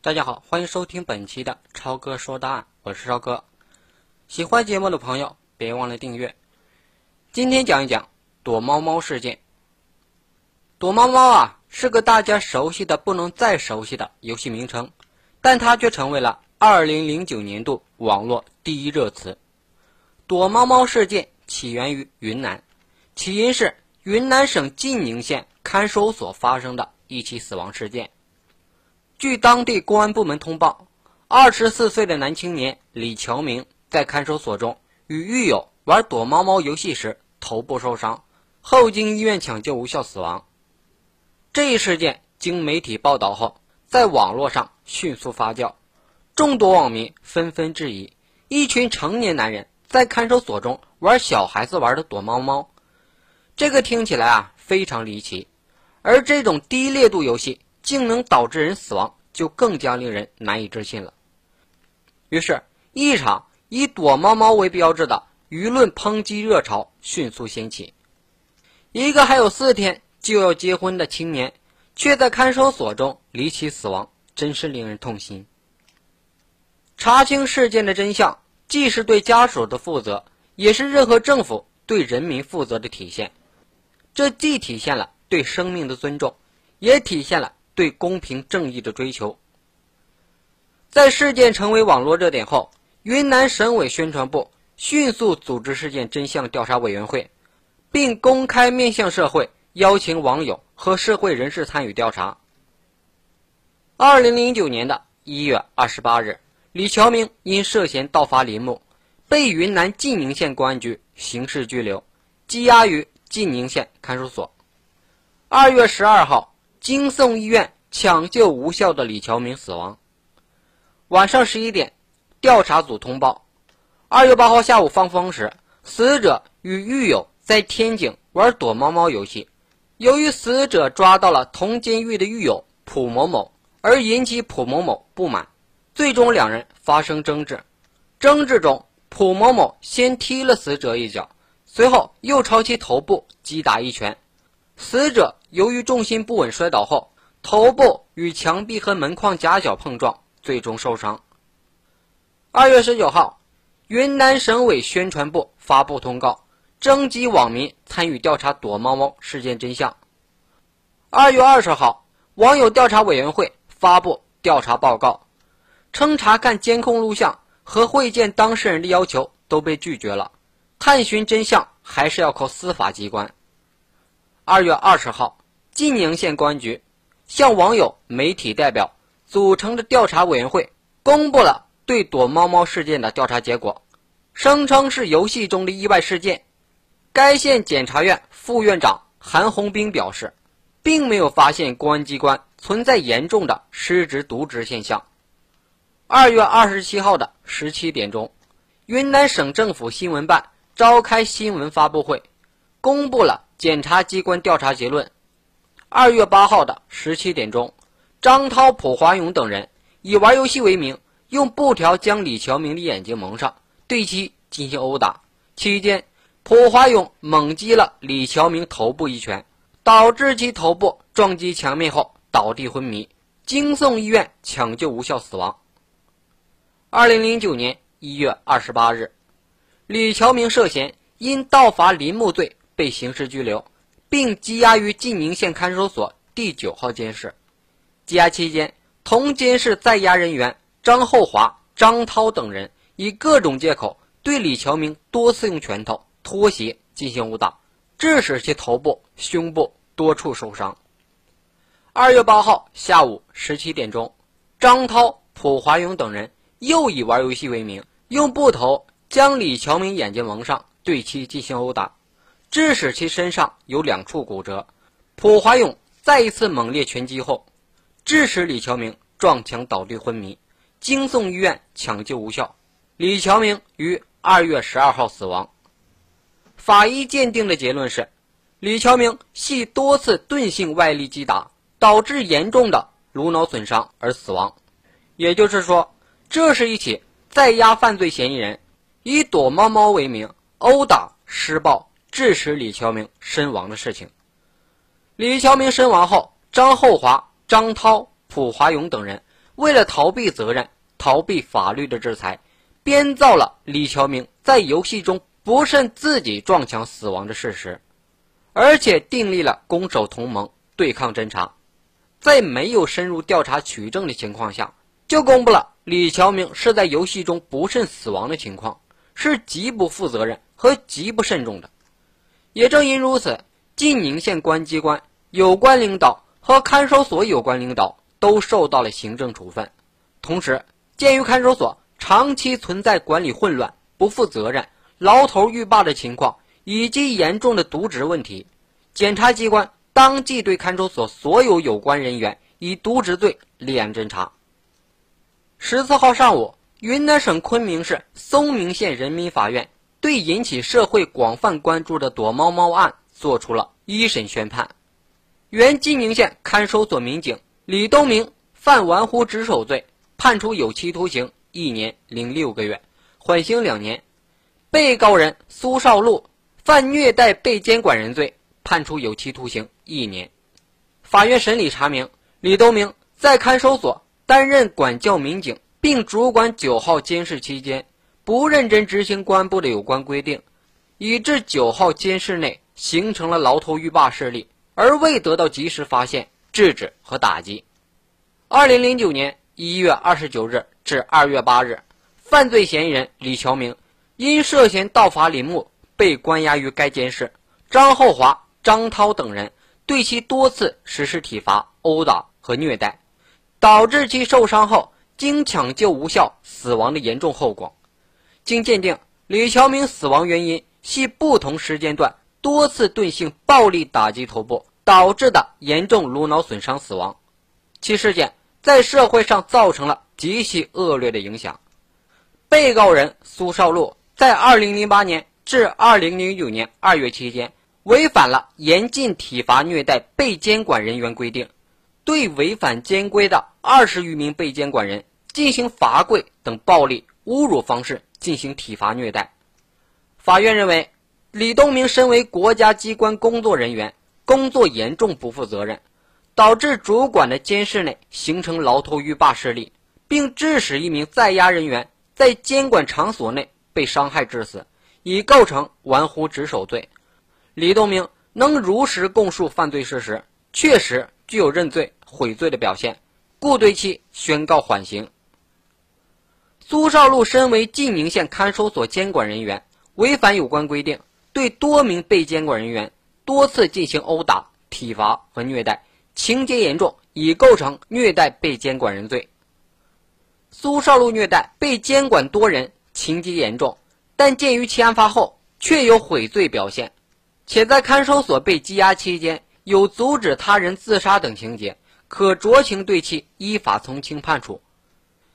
大家好，欢迎收听本期的超哥说答案，我是超哥。喜欢节目的朋友别忘了订阅。今天讲一讲躲猫猫事件。躲猫猫啊，是个大家熟悉的不能再熟悉的游戏名称，但它却成为了2009年度网络第一热词。躲猫猫事件起源于云南，起因是云南省晋宁县看守所发生的一起死亡事件。据当地公安部门通报，二十四岁的男青年李乔明在看守所中与狱友玩躲猫猫游戏时头部受伤，后经医院抢救无效死亡。这一事件经媒体报道后，在网络上迅速发酵，众多网民纷纷质疑：一群成年男人在看守所中玩小孩子玩的躲猫猫，这个听起来啊非常离奇，而这种低烈度游戏。竟能导致人死亡，就更加令人难以置信了。于是，一场以躲猫猫为标志的舆论抨击热潮迅速掀起。一个还有四天就要结婚的青年，却在看守所中离奇死亡，真是令人痛心。查清事件的真相，既是对家属的负责，也是任何政府对人民负责的体现。这既体现了对生命的尊重，也体现了。对公平正义的追求，在事件成为网络热点后，云南省委宣传部迅速组织事件真相调查委员会，并公开面向社会邀请网友和社会人士参与调查。二零零九年的一月二十八日，李乔明因涉嫌盗伐林木，被云南晋宁县公安局刑事拘留，羁押于晋宁县看守所。二月十二号。经送医院抢救无效的李乔明死亡。晚上十一点，调查组通报：二月八号下午放风时，死者与狱友在天井玩躲猫猫游戏。由于死者抓到了同监狱的狱友蒲某某，而引起蒲某某不满，最终两人发生争执。争执中，蒲某某先踢了死者一脚，随后又朝其头部击打一拳。死者由于重心不稳摔倒后，头部与墙壁和门框夹角碰撞，最终受伤。二月十九号，云南省委宣传部发布通告，征集网民参与调查躲猫猫事件真相。二月二十号，网友调查委员会发布调查报告，称查看监控录像和会见当事人的要求都被拒绝了，探寻真相还是要靠司法机关。二月二十号，晋宁县公安局向网友、媒体代表组成的调查委员会公布了对躲猫猫事件的调查结果，声称是游戏中的意外事件。该县检察院副院长韩红兵表示，并没有发现公安机关存在严重的失职渎职现象。二月二十七号的十七点钟，云南省政府新闻办召开新闻发布会，公布了。检察机关调查结论：二月八号的十七点钟，张涛、蒲华勇等人以玩游戏为名，用布条将李乔明的眼睛蒙上，对其进行殴打。期间，蒲华勇猛击了李乔明头部一拳，导致其头部撞击墙面后倒地昏迷，经送医院抢救无效死亡。二零零九年一月二十八日，李乔明涉嫌因盗伐林木罪。被刑事拘留，并羁押于晋宁县看守所第九号监室。羁押期间，同监室在押人员张厚华、张涛等人以各种借口对李乔明多次用拳头、拖鞋进行殴打，致使其头部、胸部多处受伤。二月八号下午十七点钟，张涛、蒲华勇等人又以玩游戏为名，用布头将李乔明眼睛蒙上，对其进行殴打。致使其身上有两处骨折，普华勇再一次猛烈拳击后，致使李乔明撞墙倒地昏迷，经送医院抢救无效，李乔明于二月十二号死亡。法医鉴定的结论是，李乔明系多次钝性外力击打导致严重的颅脑损伤而死亡，也就是说，这是一起在押犯罪嫌疑人以躲猫猫为名殴打施暴。致使李乔明身亡的事情。李乔明身亡后，张厚华、张涛、蒲华勇等人为了逃避责任、逃避法律的制裁，编造了李乔明在游戏中不慎自己撞墙死亡的事实，而且订立了攻守同盟，对抗侦查。在没有深入调查取证的情况下，就公布了李乔明是在游戏中不慎死亡的情况，是极不负责任和极不慎重的。也正因如此，晋宁县公安机关有关领导和看守所有关领导都受到了行政处分。同时，鉴于看守所长期存在管理混乱、不负责任、牢头狱霸的情况，以及严重的渎职问题，检察机关。当即对看守所所有有关人员以渎职罪立案侦查。十四号上午，云南省昆明市嵩明县人民法院对引起社会广泛关注的躲猫猫案作出了一审宣判。原金宁县看守所民警李东明犯玩忽职守罪，判处有期徒刑一年零六个月，缓刑两年。被告人苏少禄犯虐待被监管人罪。判处有期徒刑一年。法院审理查明，李东明在看守所担任管教民警，并主管九号监室期间，不认真执行公安部的有关规定，以致九号监室内形成了牢头狱霸势力，而未得到及时发现、制止和打击。二零零九年一月二十九日至二月八日，犯罪嫌疑人李乔明因涉嫌盗伐林木被关押于该监室。张厚华。张涛等人对其多次实施体罚、殴打和虐待，导致其受伤后经抢救无效死亡的严重后果。经鉴定，李乔明死亡原因系不同时间段多次钝性暴力打击头部导致的严重颅脑损伤死亡。其事件在社会上造成了极其恶劣的影响。被告人苏少禄在2008年至2009年2月期间。违反了严禁体罚虐待被监管人员规定，对违反监规的二十余名被监管人进行罚跪等暴力侮辱方式进行体罚虐待。法院认为，李东明身为国家机关工作人员，工作严重不负责任，导致主管的监室内形成牢头狱霸势力，并致使一名在押人员在监管场所内被伤害致死，已构成玩忽职守罪。李东明能如实供述犯罪事实，确实具有认罪悔罪的表现，故对其宣告缓刑。苏少禄身为晋宁县看守所监管人员，违反有关规定，对多名被监管人员多次进行殴打、体罚和虐待，情节严重，已构成虐待被监管人罪。苏少禄虐待被监管多人，情节严重，但鉴于其案发后确有悔罪表现。且在看守所被羁押期间有阻止他人自杀等情节，可酌情对其依法从轻判处，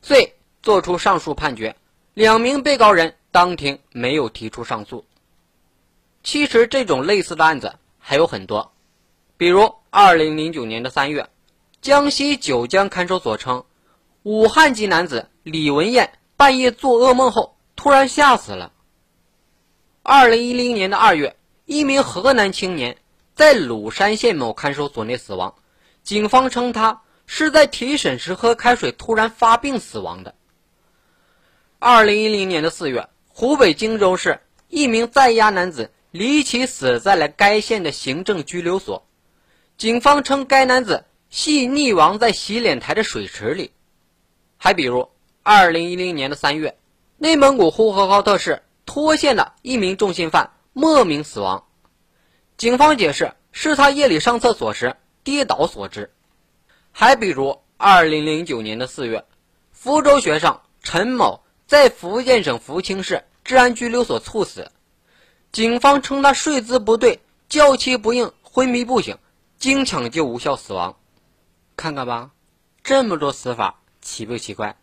遂作出上述判决。两名被告人当庭没有提出上诉。其实这种类似的案子还有很多，比如二零零九年的三月，江西九江看守所称，武汉籍男子李文艳半夜做噩梦后突然吓死了。二零一零年的二月。一名河南青年在鲁山县某看守所内死亡，警方称他是在提审时喝开水突然发病死亡的。二零一零年的四月，湖北荆州市一名在押男子离奇死在了该县的行政拘留所，警方称该男子系溺亡在洗脸台的水池里。还比如，二零一零年的三月，内蒙古呼和浩特市拖县的一名重刑犯。莫名死亡，警方解释是他夜里上厕所时跌倒所致。还比如，二零零九年的四月，福州学生陈某在福建省福清市治安拘留所猝死，警方称他睡姿不对、叫其不应、昏迷不醒，经抢救无效死亡。看看吧，这么多死法，奇不奇怪？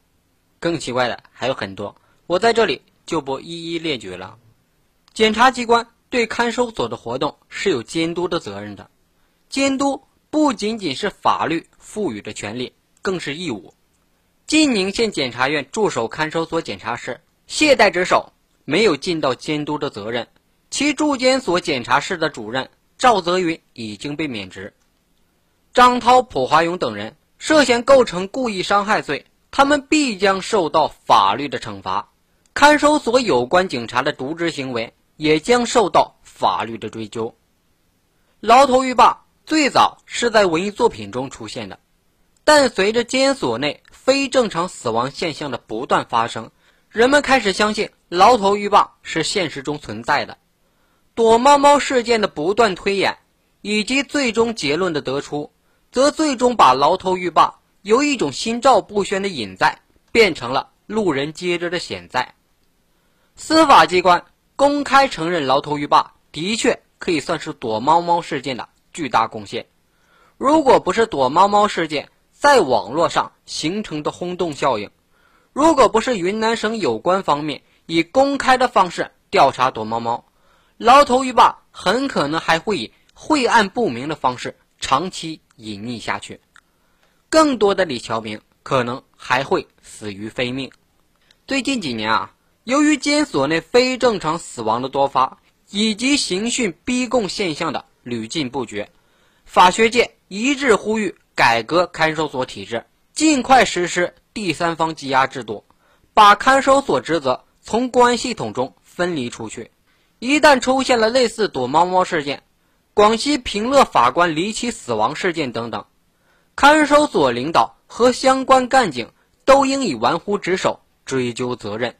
更奇怪的还有很多，我在这里就不一一列举了。检察机关对看守所的活动是有监督的责任的，监督不仅仅是法律赋予的权利，更是义务。晋宁县检察院驻守看守所检察室懈怠值守，没有尽到监督的责任，其驻监所检察室的主任赵泽云已经被免职。张涛、蒲华勇等人涉嫌构成故意伤害罪，他们必将受到法律的惩罚。看守所有关警察的渎职行为也将受到法律的追究。牢头狱霸最早是在文艺作品中出现的，但随着监所内非正常死亡现象的不断发生，人们开始相信牢头狱霸是现实中存在的。躲猫猫事件的不断推演，以及最终结论的得出，则最终把牢头狱霸由一种心照不宣的隐在，变成了路人皆知的显在。司法机关公开承认牢头狱霸的确可以算是躲猫猫事件的巨大贡献。如果不是躲猫猫事件在网络上形成的轰动效应，如果不是云南省有关方面以公开的方式调查躲猫猫，牢头狱霸很可能还会以晦暗不明的方式长期隐匿下去。更多的李桥明可能还会死于非命。最近几年啊。由于监所内非正常死亡的多发，以及刑讯逼供现象的屡禁不绝，法学界一致呼吁改革看守所体制，尽快实施第三方羁押制度，把看守所职责从公安系统中分离出去。一旦出现了类似躲猫猫事件、广西平乐法官离奇死亡事件等等，看守所领导和相关干警都应以玩忽职守追究责任。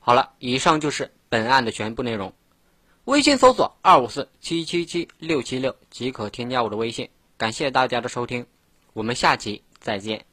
好了，以上就是本案的全部内容。微信搜索二五四七七七六七六即可添加我的微信。感谢大家的收听，我们下期再见。